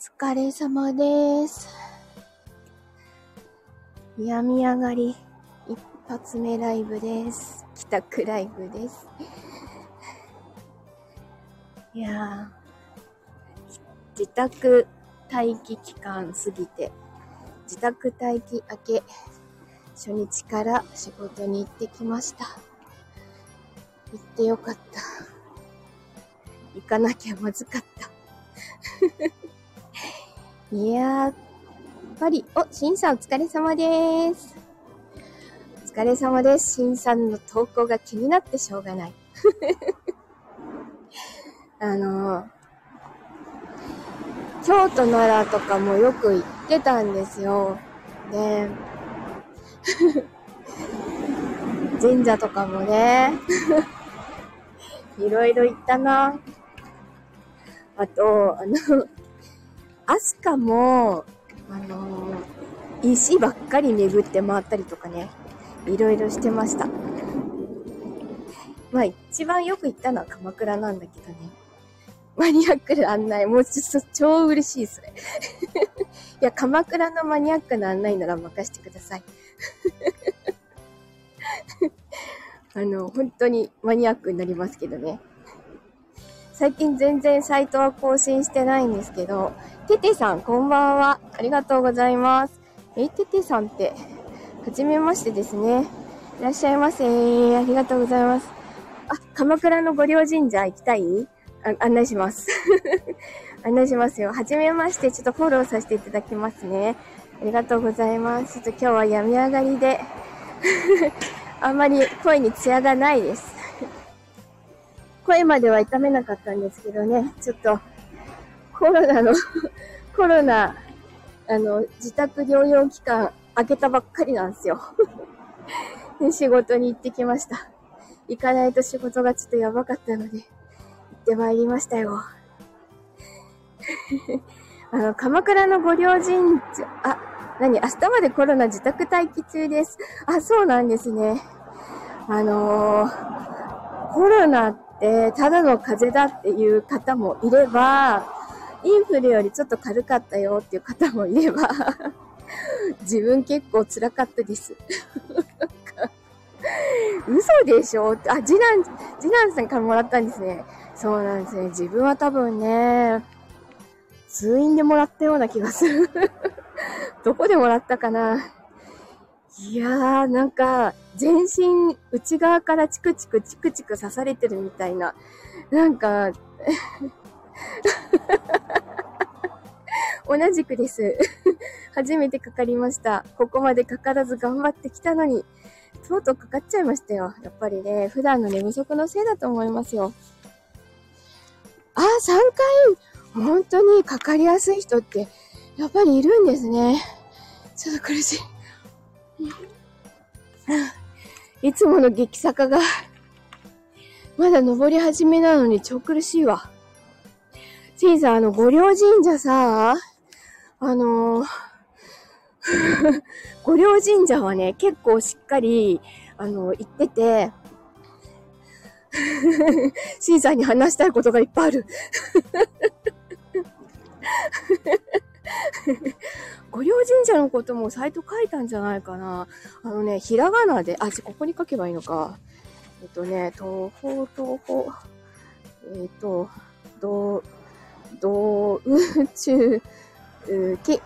疲れ様です。病み上がり一発目ライブです。帰宅ライブです。いやー、自宅待機期間過ぎて、自宅待機明け、初日から仕事に行ってきました。行ってよかった。行かなきゃまずかった。いやー、やっぱり、お、しんさんお疲れ様です。お疲れ様です。しんさんの投稿が気になってしょうがない。あのー、京都奈良とかもよく行ってたんですよ。で、神社とかもね、いろいろ行ったな。あと、あの、アスカも、あのー、石ばっかり巡って回ったりとかね、いろいろしてました。まあ一番よく行ったのは鎌倉なんだけどね。マニアックな案内、もうちょっと超嬉しい、それ。いや、鎌倉のマニアックな案内なら任せてください。あの、本当にマニアックになりますけどね。最近全然サイトは更新してないんですけど、ててさん、こんばんは。ありがとうございます。え、ててさんって、はじめましてですね。いらっしゃいませ。ありがとうございます。あ、鎌倉の御陵神社行きたい？あ案内します。案内しますよ。はじめまして、ちょっとフォローさせていただきますね。ありがとうございます。ちょっと今日は病み上がりで、あんまり声に艶がないです。声までは痛めなかったんですけどね、ちょっとコロナの コロナ、あの、自宅療養期間明けたばっかりなんですよ。仕事に行ってきました。行かないと仕事がちょっとやばかったので、行ってまいりましたよ。あの、鎌倉の御陵神社、あ、何明日までコロナ自宅待機中です。あ、そうなんですね。あのー、コロナってただの風邪だっていう方もいれば、インフルよりちょっと軽かったよっていう方もいれば、自分結構辛かったです。嘘でしょ？あ、次男、次男さんからもらったんですね。そうなんですね。自分は多分ね、通院でもらったような気がする。どこでもらったかないやー、なんか、全身内側からチクチクチクチク刺されてるみたいな。なんか、同じくです。初めてかかりました。ここまでかからず頑張ってきたのに、とうとうかかっちゃいましたよ。やっぱりね、普段の寝不足のせいだと思いますよ。あ、3回、本当にかかりやすい人って、やっぱりいるんですね。ちょっと苦しい。いつもの激坂が、まだ登り始めなのに超苦しいわ。シンさん、あの、御陵神社さ、あのー、御陵神社はね、結構しっかり、あの、行ってて、シンさんに話したいことがいっぱいある。御陵神社のこともサイト書いたんじゃないかな。あのね、ひらがなで、あ、ちここに書けばいいのか。えっとね、東方、東方、えっと、ど、ど、宇宙、うき。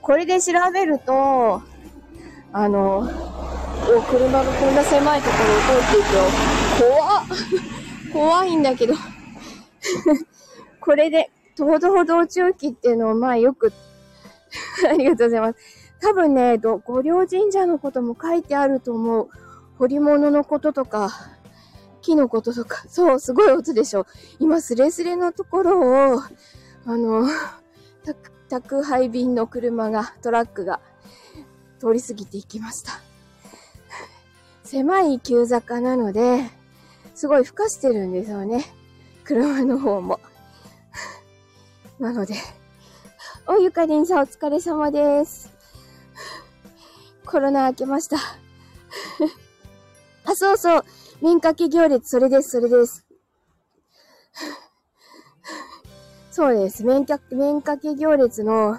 これで調べると、あの、お、車がこんな狭いところを通っていくよ。怖っ怖いんだけど。これで、東道道中記っていうのを、まあよく ありがとうございます。多分ね、ど御陵神社のことも書いてあると思う。彫り物のこととか、木のこととか。そう、すごい音でしょ。今、スレスレのところを、あの、宅配便の車が、トラックが通り過ぎていきました。狭い急坂なので、すごい吹かしてるんですよね。車の方も。なので、お、ゆかりんさんお疲れ様です。コロナ明けました。あ、そうそう。麺かけ行列、それです、それです。そうです。麺か麺かけ行列の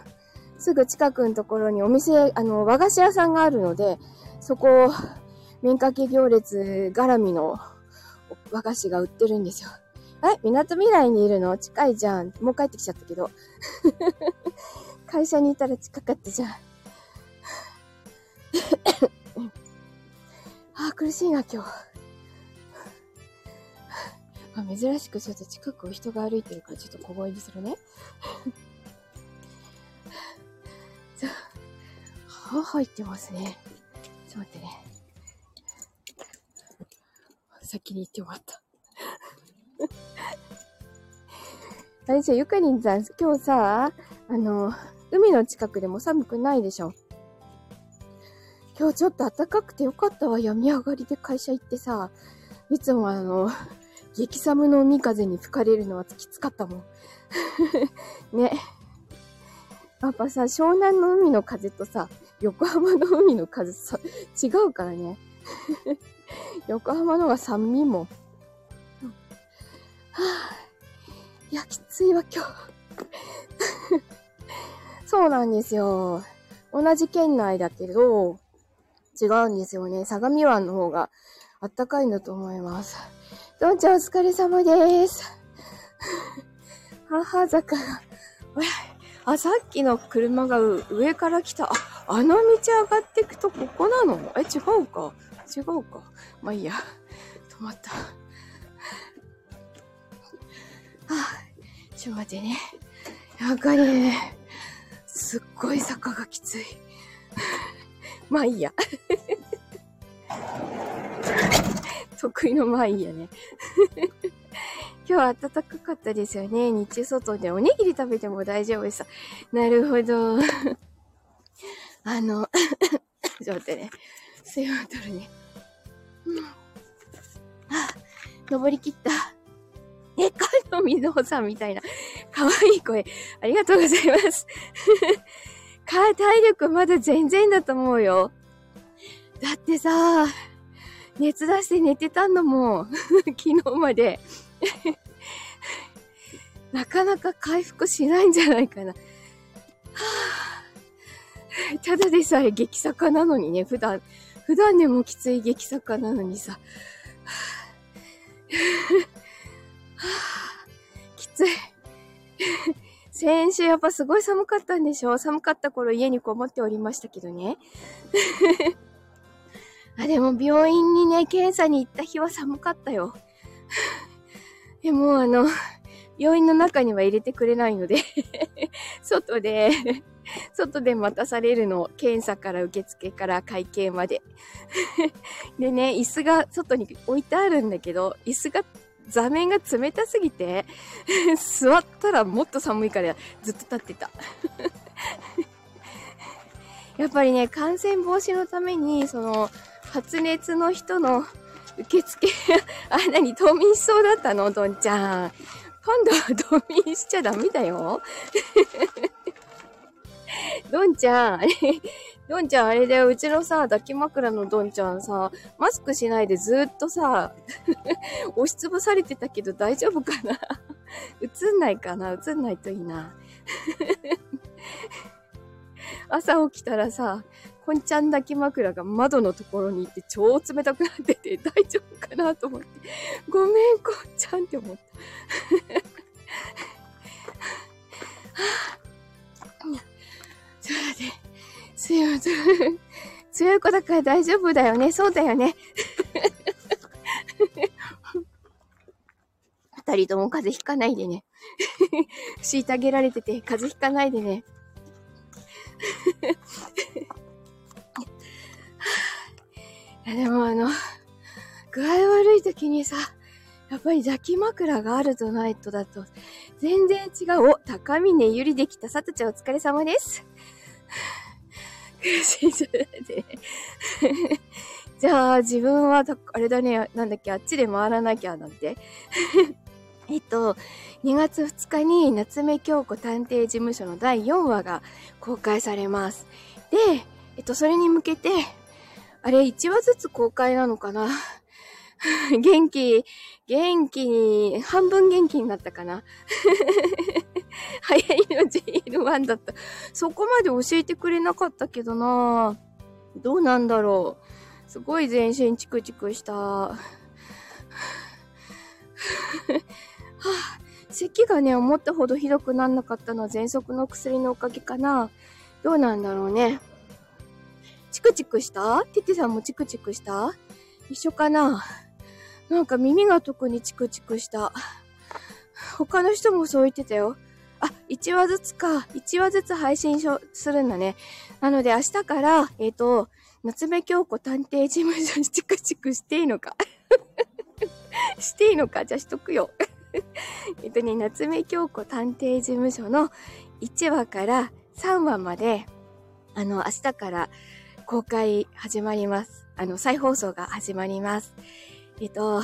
すぐ近くのところにお店、あの、和菓子屋さんがあるので、そこを、麺かけ行列絡みの和菓子が売ってるんですよ。え港未来にいるの？近いじゃん。もう帰ってきちゃったけど。会社にいたら近かったじゃん。あ苦しいな、今日。あ珍しくちょっと近くを人が歩いてるからちょっと小声にするね。じゃあ、歯入ってますね。ちょっと待ってね。先に行ってもらった。あれじゃ、ゆかりんさん、今日さ、あの、海の近くでも寒くないでしょ？今日ちょっと暖かくてよかったわ。病み上がりで会社行ってさ、いつもあの、激寒の海風に吹かれるのはきつかったもん。ね。やっぱさ、湘南の海の風とさ、横浜の海の風さ、違うからね。横浜のが酸味も。はあ、いや、きついわ、今日。そうなんですよ。同じ県内だけど、違うんですよね。相模湾の方があったかいんだと思います。どんちゃんお疲れ様です。母坂が、あ、さっきの車が上から来た。あ、あの道上がってくとここなの？え、違うか？違うか？まあいいや。止まった。あ、ちょ待ってね。やっぱりね、すっごい坂がきつい。まあいいや。得意のまあいいやね。今日は暖かかったですよね。日中外でおにぎり食べても大丈夫さ。なるほど。あの、ちょっと待ってね。水分取るね。うん。あ、登り切った。え、かのみぞさんみたいな、可愛い声。ありがとうございます。か、体力まだ全然だと思うよ。だってさ、熱出して寝てたんだもん。昨日まで。なかなか回復しないんじゃないかな。はあ、ただでさえ激坂なのにね、普段、普段でもきつい激坂なのにさ。きつい。先週やっぱすごい寒かったんでしょ？寒かった頃家にこもっておりましたけどね。あ、でも病院にね、検査に行った日は寒かったよ。でもあの、病院の中には入れてくれないので外で外で待たされるの。検査から受付から会計まででね、椅子が外に置いてあるんだけど、椅子が座面が冷たすぎて 座ったらもっと寒いからずっと立ってた やっぱりね、感染防止のために、その、発熱の人の受付、あ、なに、冬眠しそうだったの？どんちゃん。今度は冬眠しちゃダメだよ。どんちゃん、どんちゃんあれだよ、うちのさ、抱き枕のどんちゃんさ、マスクしないでずっとさ、押しつぶされてたけど大丈夫かな？映んないかな？映んないといいな。朝起きたらさ、こんちゃん抱き枕が窓のところに行って超冷たくなってて大丈夫かなと思って、ごめん、こんちゃんって思った。ちょっと待っ強い、強い子だから大丈夫だよね。そうだよね。二人とも風邪ひかないでね。虐げられてて風邪ひかないでね。でもあの、具合悪い時にさ、やっぱり抱き枕があるとないとだと、全然違う。お、高峰ゆりできたさとちゃんお疲れ様です。じゃあ、自分は、あれだね、なんだっけ、あっちで回らなきゃなんて。えっと、2月2日に夏目京子探偵事務所の第4話が公開されます。で、えっと、それに向けて、あれ、1話ずつ公開なのかな？元気、元気に、半分元気になったかな？流行りの JL1 だった。そこまで教えてくれなかったけどなどうなんだろう。すごい全身チクチクした。はあ、咳がね、思ったほどひどくなんなかったのは喘息の薬のおかげかな。どうなんだろうね。チクチクした？テテさんもチクチクした？一緒かななんか耳が特にチクチクした。他の人もそう言ってたよ。あ、1話ずつか。1話ずつ配信するんだね。なので明日から、えっ、ー、と、夏目京子探偵事務所にチクチクしていいのか していいのかじゃあしとくよ えっとね、夏目京子探偵事務所の1話から3話まで、あの、明日から公開始まります。あの、再放送が始まります。えっと、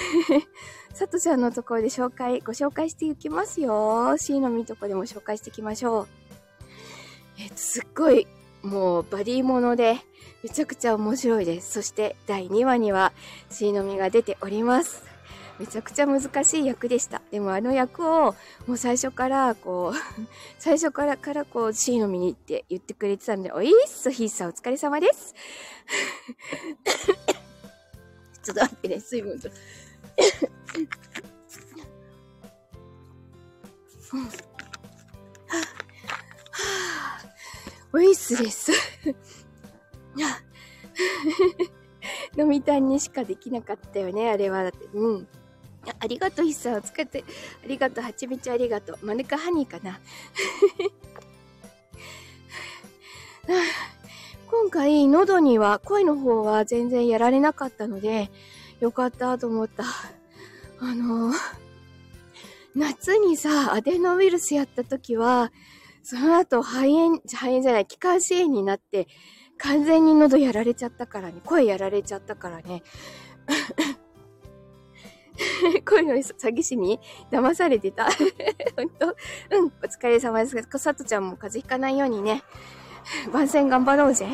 さとちゃんのところで紹介、ご紹介していきますよ。C のみとこでも紹介していきましょう。えっと、すっごい、もう、バディもので、めちゃくちゃ面白いです。そして、第2話には、C のみが出ております。めちゃくちゃ難しい役でした。でもあの役をもう最初からこう、最初からからこう C のみにって言ってくれてたんで、おいっす、ヒーさお疲れ様です。ちょっと待ってね、水分と。おいっすです。飲みたんにしかできなかったよね、あれは。だって、うん。ありがとう、ヒッサを使って。ありがとう、はちみちありがとう。マヌカハニーかな。今回、喉には、声の方は全然やられなかったので、よかったと思った。あのー、夏にさ、アデノウイルスやった時は、その後肺炎、肺炎じゃない、気管支炎になって、完全に喉やられちゃったからね、声やられちゃったからね。恋の詐欺師に騙されてた。本当？うん、お疲れ様です。さとちゃんも風邪ひかないようにね、番宣頑張ろうぜ。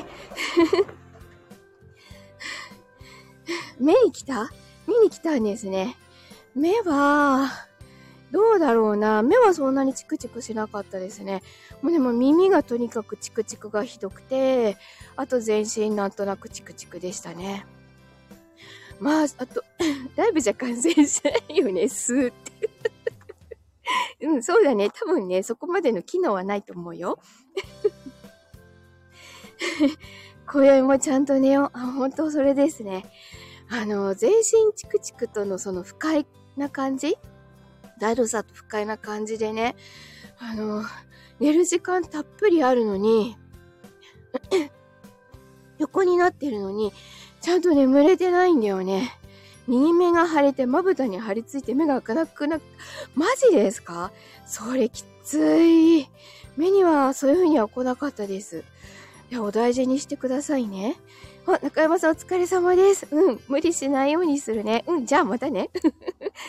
目に来た？見に来たんですね。目は、どうだろうな？目はそんなにチクチクしなかったですね。もうでも耳がとにかくチクチクがひどくて、あと全身なんとなくチクチクでしたね。まあ、あと、だいぶじゃ感染しないよね、スーって。うん、そうだね。多分ね、そこまでの機能はないと思うよ。今宵もちゃんと寝よう。あ、本当それですね。あの、全身チクチクとのその不快な感じ？だるさと不快な感じでね、あの、寝る時間たっぷりあるのに、横になってるのに、ちゃんと眠れてないんだよね。右目が腫れてまぶたに張り付いて目が開かなくな、マジですか？それきつい。目にはそういう風には来なかったです。いや、お大事にしてくださいね。あ、中山さんお疲れ様です。うん、無理しないようにするね。うん、じゃあまたね。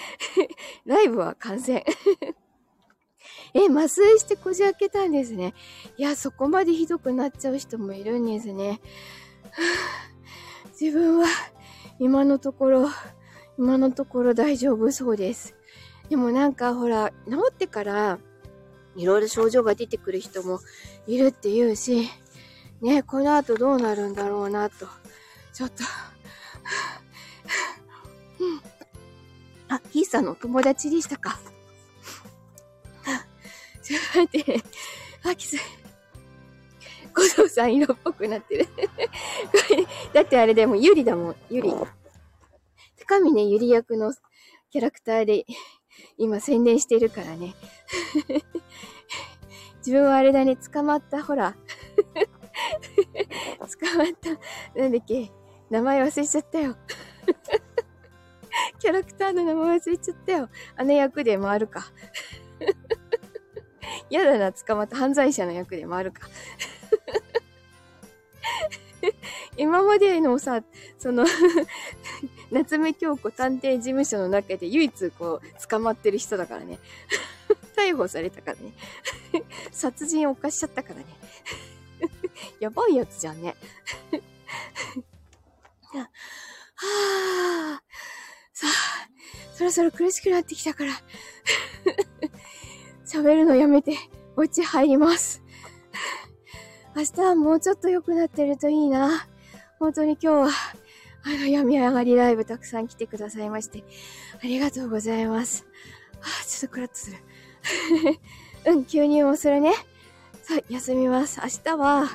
ライブは観戦。え、麻酔してこじ開けたんですね。いや、そこまでひどくなっちゃう人もいるんですね。自分は今のところ、今のところ大丈夫そうです。でもなんかほら、治ってからいろいろ症状が出てくる人もいるって言うし、ね、この後どうなるんだろうなと、ちょっと、うん。あ、ヒーさんのお友達でしたか。ちょっと待って、あ、きつい。小僧さん色っぽくなってる だってあれでもゆりだもん、ゆり。高峰ゆり役のキャラクターで今宣伝してるからね。自分はあれだね、捕まった、ほら。捕まった、なんだっけ、名前忘れちゃったよ。キャラクターの名前忘れちゃったよ。あの役で回るか。やだな、捕まった犯罪者の役で回るか。今までのさ、その夏目京子探偵事務所の中で唯一こう、捕まってる人だからね。逮捕されたからね。殺人を犯しちゃったからね。やばいやつじゃんね。はあ、さあ、そろそろ苦しくなってきたから。喋るのやめて、お家入ります。明日はもうちょっと良くなってるといいな。本当に今日は、あの、病み上がりライブたくさん来てくださいまして、ありがとうございます。はあ、ちょっとクラッとする。うん、吸入もするね。さあ、休みます。明日は、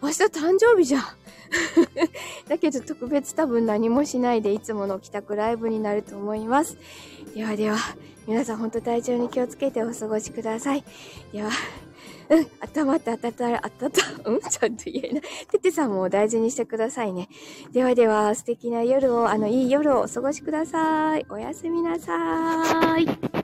明日誕生日じゃん。だけど特別多分何もしないでいつもの帰宅ライブになると思います。ではでは、皆さん本当体調に気をつけてお過ごしください。では、うん、頭ってあたた、あたた、うん？ちゃんと言えない。ててさんも大事にしてくださいね。ではでは、素敵な夜を、あの、いい夜をお過ごしください。おやすみなさーい。